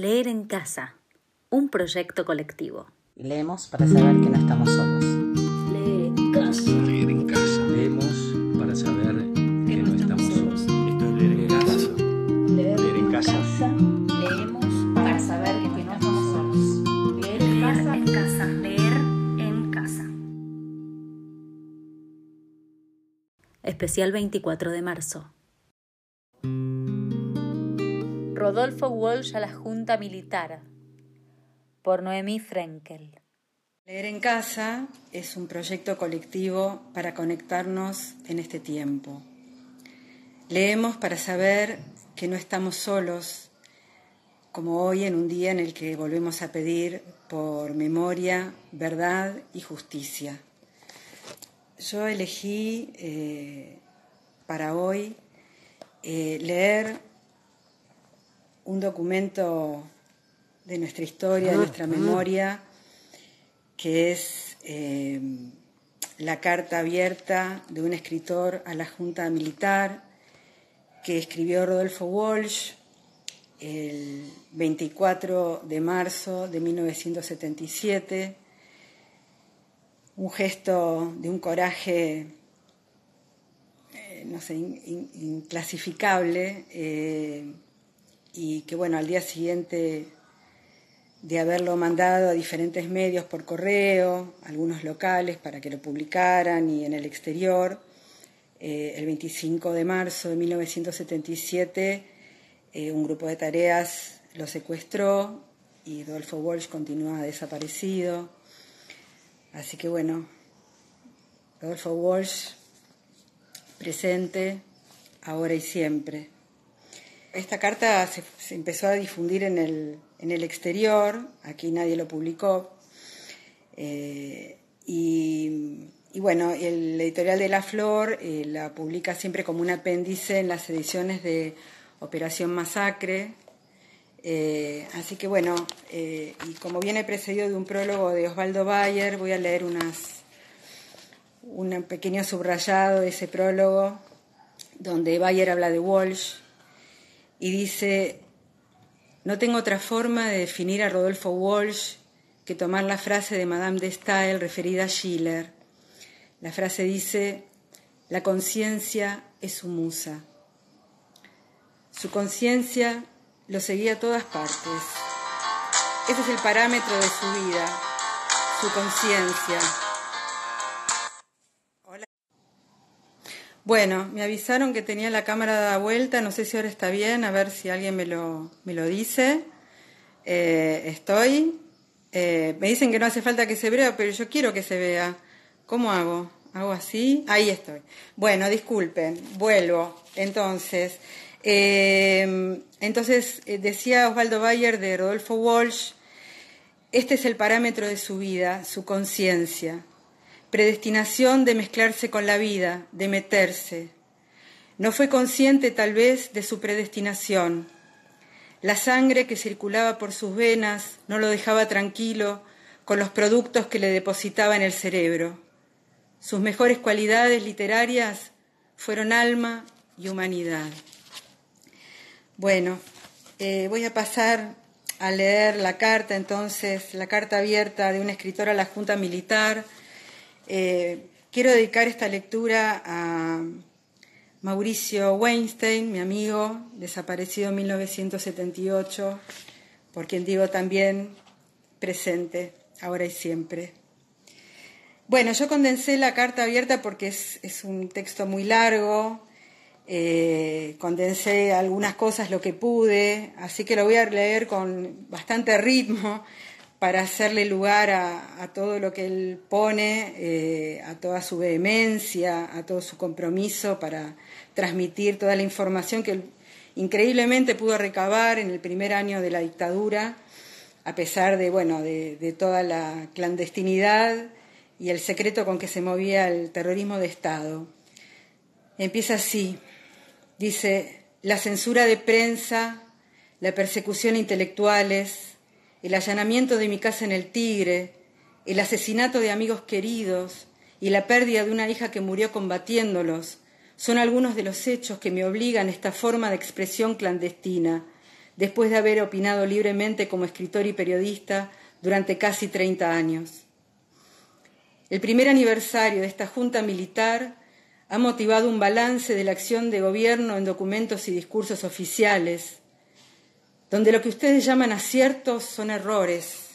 Leer en casa, un proyecto colectivo. Leemos para saber que no estamos solos. Leer en casa. Leer en casa. Leemos para saber que no estamos solos. Esto es leer en casa. Leer, en casa. Leemos para saber que no estamos solos. Leer en casa. en casa. Leer en casa. Especial 24 de marzo. Rodolfo Walsh a la Junta Militar. Por Noemí Frenkel. Leer en casa es un proyecto colectivo para conectarnos en este tiempo. Leemos para saber que no estamos solos, como hoy en un día en el que volvemos a pedir por memoria, verdad y justicia. Yo elegí eh, para hoy eh, leer un documento de nuestra historia, de nuestra memoria, que es eh, la carta abierta de un escritor a la Junta Militar que escribió Rodolfo Walsh el 24 de marzo de 1977, un gesto de un coraje, eh, no sé, inclasificable. Eh, y que bueno, al día siguiente de haberlo mandado a diferentes medios por correo, algunos locales para que lo publicaran y en el exterior, eh, el 25 de marzo de 1977 eh, un grupo de tareas lo secuestró y Rodolfo Walsh continúa desaparecido. Así que bueno, Rodolfo Walsh presente ahora y siempre. Esta carta se, empezó a difundir en el, en el, exterior, aquí nadie lo publicó, eh, y, bueno, el editorial de La Flor eh, la publica siempre como un apéndice en las ediciones de Operación Masacre, eh, así que bueno, y como viene precedido de un prólogo de Osvaldo Bayer, voy a leer unas, un pequeño subrayado de ese prólogo, donde Bayer habla de Walsh, y dice, no tengo otra forma de definir a Rodolfo Walsh que tomar la frase de Madame de Stael referida a Schiller. La frase dice, la conciencia es su musa. Su conciencia lo seguía a todas partes. Ese es el parámetro de su vida, su conciencia. Bueno, me avisaron que tenía la cámara dada vuelta, no sé si ahora está bien, a ver si alguien me lo, me lo dice. Eh, estoy. Eh, me dicen que no hace falta que se vea, pero yo quiero que se vea. ¿Cómo hago? ¿Hago así? Ahí estoy. Bueno, disculpen, vuelvo. Entonces, eh, entonces decía Osvaldo Bayer de Rodolfo Walsh, este es el parámetro de su vida, su conciencia predestinación de mezclarse con la vida, de meterse. No fue consciente tal vez de su predestinación. La sangre que circulaba por sus venas no lo dejaba tranquilo con los productos que le depositaba en el cerebro. Sus mejores cualidades literarias fueron alma y humanidad. Bueno, eh, voy a pasar a leer la carta entonces, la carta abierta de un escritor a la Junta Militar eh, quiero dedicar esta lectura a Mauricio Weinstein, mi amigo, desaparecido en 1978, por quien digo también presente, ahora y siempre. Bueno, yo condensé la carta abierta porque es, un texto muy largo, eh, condensé algunas cosas lo que pude, así que lo voy a leer con bastante ritmo para hacerle lugar a, todo lo que él pone, eh, a toda su vehemencia, a todo su compromiso para transmitir toda la información que increíblemente pudo recabar en el primer año de la dictadura, a pesar de, bueno, de toda la clandestinidad y el secreto con que se movía el terrorismo de Estado. Empieza así, dice, la censura de prensa, la persecución a intelectuales, el allanamiento de mi casa en el Tigre, el asesinato de amigos queridos y la pérdida de una hija que murió combatiéndolos son algunos de los hechos que me obligan a esta forma de expresión clandestina, después de haber opinado libremente como escritor y periodista durante casi 30 años. El primer aniversario de esta Junta Militar ha motivado un balance de la acción de gobierno en documentos y discursos oficiales, donde lo que ustedes llaman aciertos son errores,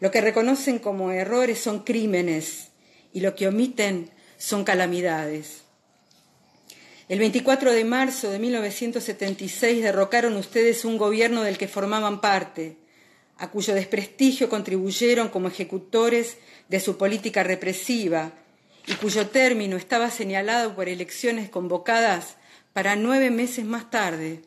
lo que reconocen como errores son crímenes y lo que omiten son calamidades. El 24 de marzo de 1976 derrocaron ustedes un gobierno del que formaban parte, a cuyo desprestigio contribuyeron como ejecutores de su política represiva y cuyo término estaba señalado por elecciones convocadas para nueve meses más tarde.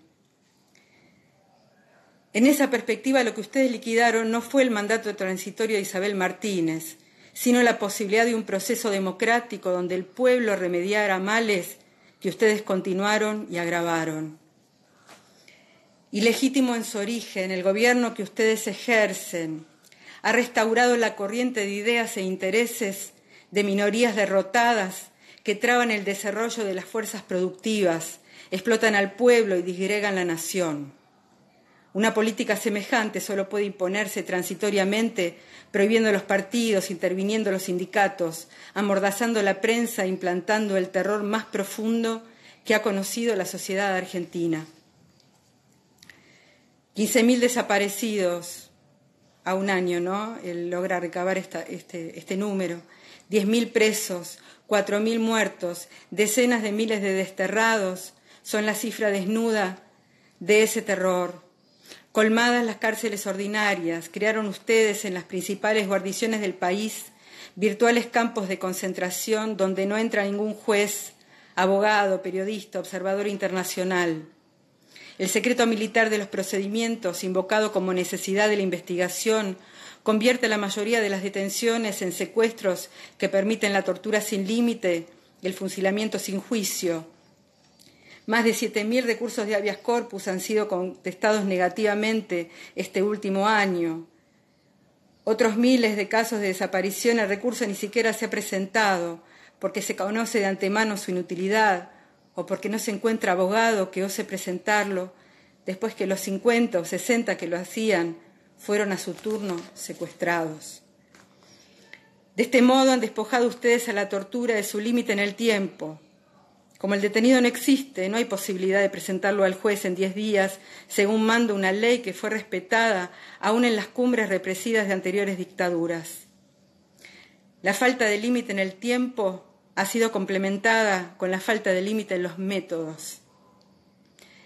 En esa perspectiva, lo que ustedes liquidaron no fue el mandato transitorio de Isabel Martínez, sino la posibilidad de un proceso democrático donde el pueblo remediara males que ustedes continuaron y agravaron. Ilegítimo en su origen, el gobierno que ustedes ejercen ha restaurado la corriente de ideas e intereses de minorías derrotadas que traban el desarrollo de las fuerzas productivas, explotan al pueblo y disgregan la nación. Una política semejante solo puede imponerse transitoriamente, prohibiendo los partidos, interviniendo los sindicatos, amordazando la prensa, implantando el terror más profundo que ha conocido la sociedad argentina. 15.000 desaparecidos a un año, ¿no? Él logra recabar este, este número. 10.000 presos, 4.000 muertos, decenas de miles de desterrados son la cifra desnuda de ese terror. Colmadas las cárceles ordinarias, crearon ustedes en las principales guarniciones del país virtuales campos de concentración donde no entra ningún juez, abogado, periodista, observador internacional. El secreto militar de los procedimientos, invocado como necesidad de la investigación, convierte la mayoría de las detenciones en secuestros que permiten la tortura sin límite y el fusilamiento sin juicio. Más de 7.000 recursos de habeas corpus han sido contestados negativamente este último año. Otros miles de casos de desaparición, el recurso ni siquiera se ha presentado porque se conoce de antemano su inutilidad o porque no se encuentra abogado que ose presentarlo después que los 50 o 60 que lo hacían fueron a su turno secuestrados. De este modo han despojado ustedes a la tortura de su límite en el tiempo. Como el detenido no existe, no hay posibilidad de presentarlo al juez en diez días, según manda una ley que fue respetada aún en las cumbres represivas de anteriores dictaduras. La falta de límite en el tiempo ha sido complementada con la falta de límite en los métodos.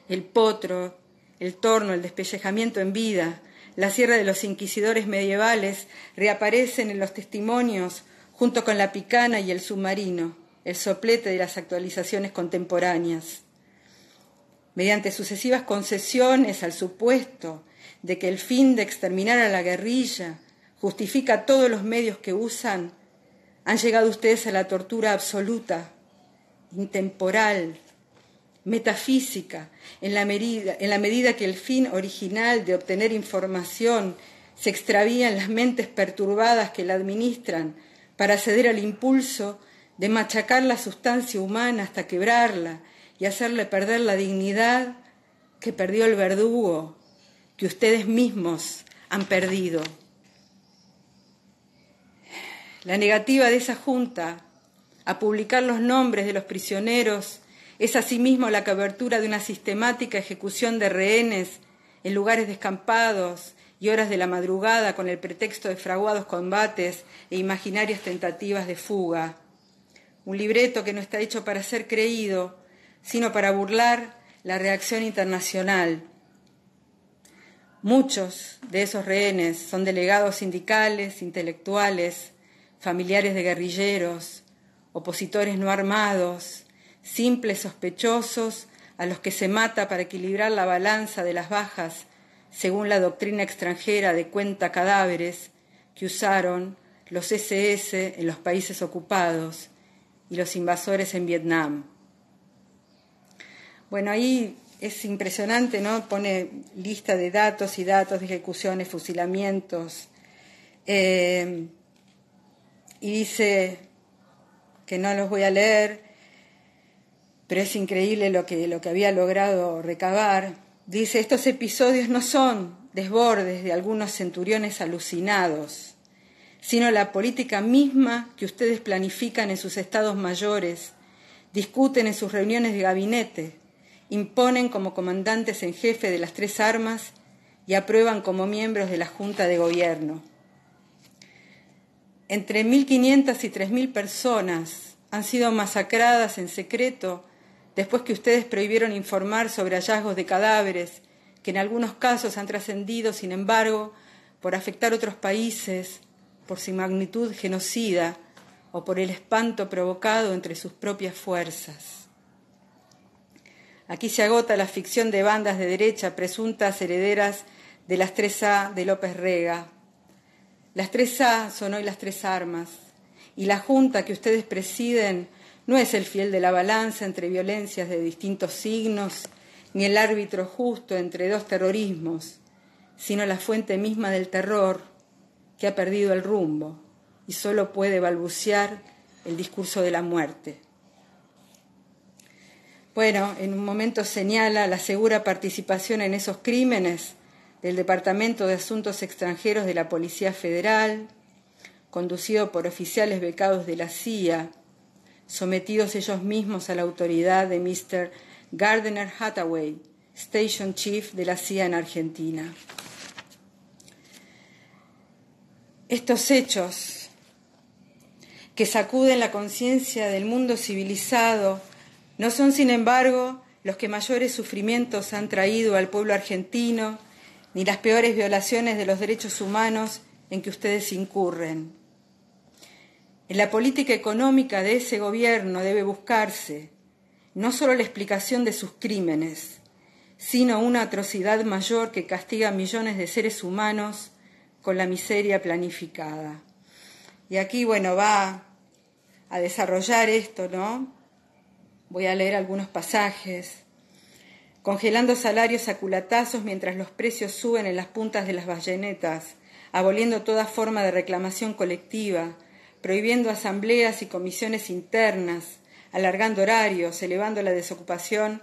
El potro, el torno, el despellejamiento en vida, la sierra de los inquisidores medievales reaparecen en los testimonios junto con la picana y el submarino, el soplete de las actualizaciones contemporáneas. Mediante sucesivas concesiones al supuesto de que el fin de exterminar a la guerrilla justifica todos los medios que usan, han llegado ustedes a la tortura absoluta, intemporal, metafísica, en la, medida, en la medida que el fin original de obtener información se extravía en las mentes perturbadas que la administran para ceder al impulso de machacar la sustancia humana hasta quebrarla y hacerle perder la dignidad que perdió el verdugo, que ustedes mismos han perdido. La negativa de esa junta a publicar los nombres de los prisioneros es asimismo la cobertura de una sistemática ejecución de rehenes en lugares descampados y horas de la madrugada con el pretexto de fraguados combates e imaginarias tentativas de fuga. Un libreto que no está hecho para ser creído, sino para burlar la reacción internacional. Muchos de esos rehenes son delegados sindicales, intelectuales, familiares de guerrilleros, opositores no armados, simples sospechosos a los que se mata para equilibrar la balanza de las bajas, según la doctrina extranjera de cuenta cadáveres que usaron los SS en los países ocupados y los invasores en Vietnam. Bueno, ahí es impresionante, ¿no? Pone lista de datos y datos de ejecuciones, fusilamientos, eh, y dice que no los voy a leer, pero es increíble lo que, lo que había logrado recabar. Dice, estos episodios no son desbordes de algunos centuriones alucinados, sino la política misma que ustedes planifican en sus estados mayores, discuten en sus reuniones de gabinete, imponen como comandantes en jefe de las tres armas y aprueban como miembros de la Junta de Gobierno. Entre 1.500 y 3.000 personas han sido masacradas en secreto después que ustedes prohibieron informar sobre hallazgos de cadáveres que en algunos casos han trascendido, sin embargo, por afectar otros países, por su magnitud genocida o por el espanto provocado entre sus propias fuerzas. Aquí se agota la ficción de bandas de derecha presuntas herederas de las 3A de López Rega. Las 3A son hoy las tres armas y la junta que ustedes presiden no es el fiel de la balanza entre violencias de distintos signos, ni el árbitro justo entre dos terrorismos, sino la fuente misma del terror que ha perdido el rumbo y solo puede balbucear el discurso de la muerte. Bueno, en un momento señala la segura participación en esos crímenes del Departamento de Asuntos Extranjeros de la Policía Federal, conducido por oficiales becados de la CIA, sometidos ellos mismos a la autoridad de Mr. Gardner Hathaway, Station Chief de la CIA en Argentina. Estos hechos que sacuden la conciencia del mundo civilizado no son, sin embargo, los que mayores sufrimientos han traído al pueblo argentino, ni las peores violaciones de los derechos humanos en que ustedes incurren. En la política económica de ese gobierno debe buscarse no solo la explicación de sus crímenes, sino una atrocidad mayor que castiga a millones de seres humanos con la miseria planificada. Y aquí, bueno, va a desarrollar esto, ¿no? Voy a leer algunos pasajes. Congelando salarios a culatazos mientras los precios suben en las puntas de las bayonetas, aboliendo toda forma de reclamación colectiva, prohibiendo asambleas y comisiones internas, alargando horarios, elevando la desocupación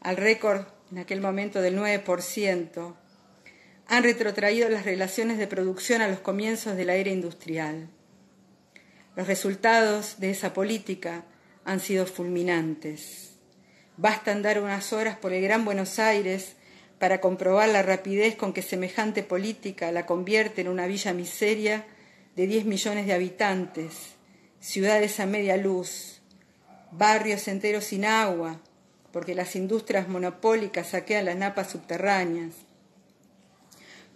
al récord en aquel momento del 9%, han retrotraído las relaciones de producción a los comienzos de la era industrial. Los resultados de esa política han sido fulminantes. Basta andar unas horas por el Gran Buenos Aires para comprobar la rapidez con que semejante política la convierte en una villa miseria de 10 millones de habitantes, ciudades a media luz, barrios enteros sin agua, porque las industrias monopólicas saquean las napas subterráneas.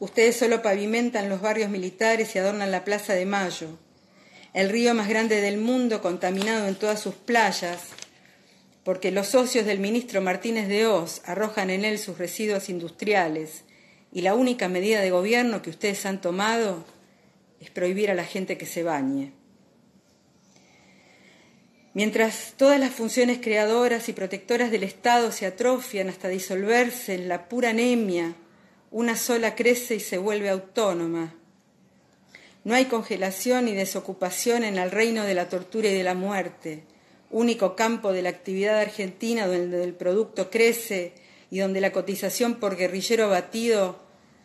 Ustedes solo pavimentan los barrios militares y adornan la Plaza de Mayo, el río más grande del mundo contaminado en todas sus playas, porque los socios del ministro Martínez de Oz arrojan en él sus residuos industriales y la única medida de gobierno que ustedes han tomado es prohibir a la gente que se bañe. Mientras todas las funciones creadoras y protectoras del Estado se atrofian hasta disolverse en la pura anemia, una sola crece y se vuelve autónoma. No hay congelación ni desocupación en el reino de la tortura y de la muerte, único campo de la actividad argentina donde el producto crece y donde la cotización por guerrillero abatido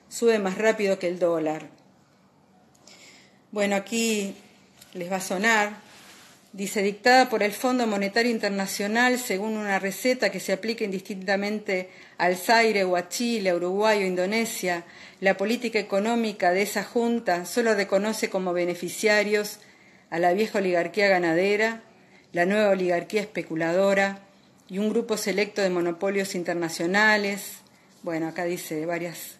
sube más rápido que el dólar. Bueno, aquí les va a sonar. Dice, dictada por el Fondo Monetario Internacional según una receta que se aplica indistintamente al Zaire o a Chile, a Uruguay o Indonesia, la política económica de esa junta solo reconoce como beneficiarios a la vieja oligarquía ganadera, la nueva oligarquía especuladora y un grupo selecto de monopolios internacionales. Bueno, acá dice varias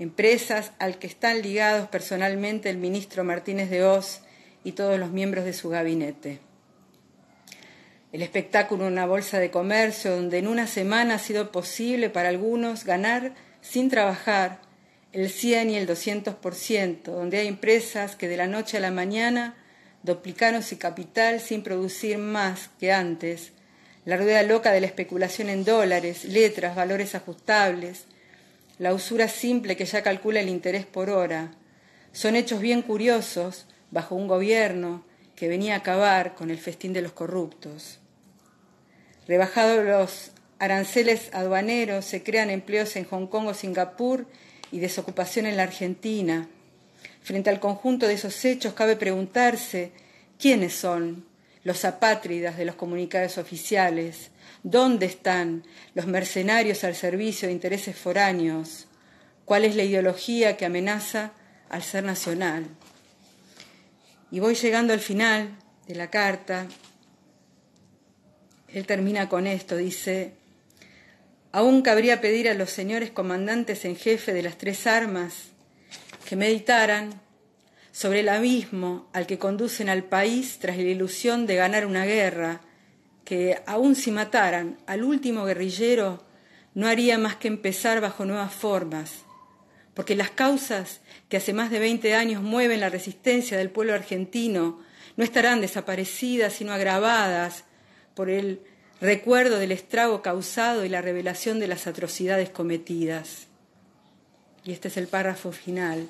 empresas al que están ligados personalmente el ministro Martínez de Oz y todos los miembros de su gabinete. El espectáculo una bolsa de comercio donde en una semana ha sido posible para algunos ganar sin trabajar el 100 y el 200%, donde hay empresas que de la noche a la mañana duplicaron su capital sin producir más que antes, la rueda loca de la especulación en dólares, letras, valores ajustables, la usura simple que ya calcula el interés por hora. Son hechos bien curiosos bajo un gobierno que venía a acabar con el festín de los corruptos. Rebajados los aranceles aduaneros, se crean empleos en Hong Kong o Singapur y desocupación en la Argentina. Frente al conjunto de esos hechos cabe preguntarse quiénes son los apátridas de los comunicados oficiales, dónde están los mercenarios al servicio de intereses foráneos, cuál es la ideología que amenaza al ser nacional. Y voy llegando al final de la carta. Él termina con esto, dice, aún cabría pedir a los señores comandantes en jefe de las tres armas que meditaran sobre el abismo al que conducen al país tras la ilusión de ganar una guerra, que aun si mataran al último guerrillero, no haría más que empezar bajo nuevas formas, porque las causas que hace más de veinte años mueven la resistencia del pueblo argentino no estarán desaparecidas, sino agravadas por el recuerdo del estrago causado y la revelación de las atrocidades cometidas. Y este es el párrafo final.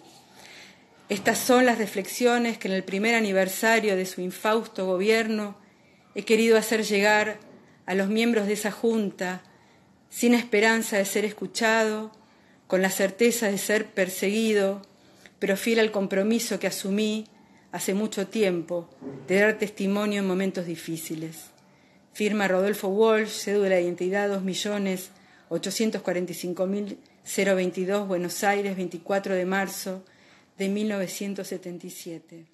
Estas son las reflexiones que en el primer aniversario de su infausto gobierno he querido hacer llegar a los miembros de esa Junta, sin esperanza de ser escuchado, con la certeza de ser perseguido, pero fiel al compromiso que asumí hace mucho tiempo de dar testimonio en momentos difíciles. Firma Rodolfo Walsh, cédula de identidad 2.845.022, Buenos Aires, 24 de marzo de 1977.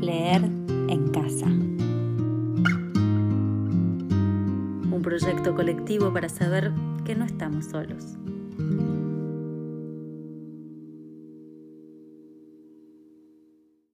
Leer en casa. Un proyecto colectivo para saber que no estamos solos.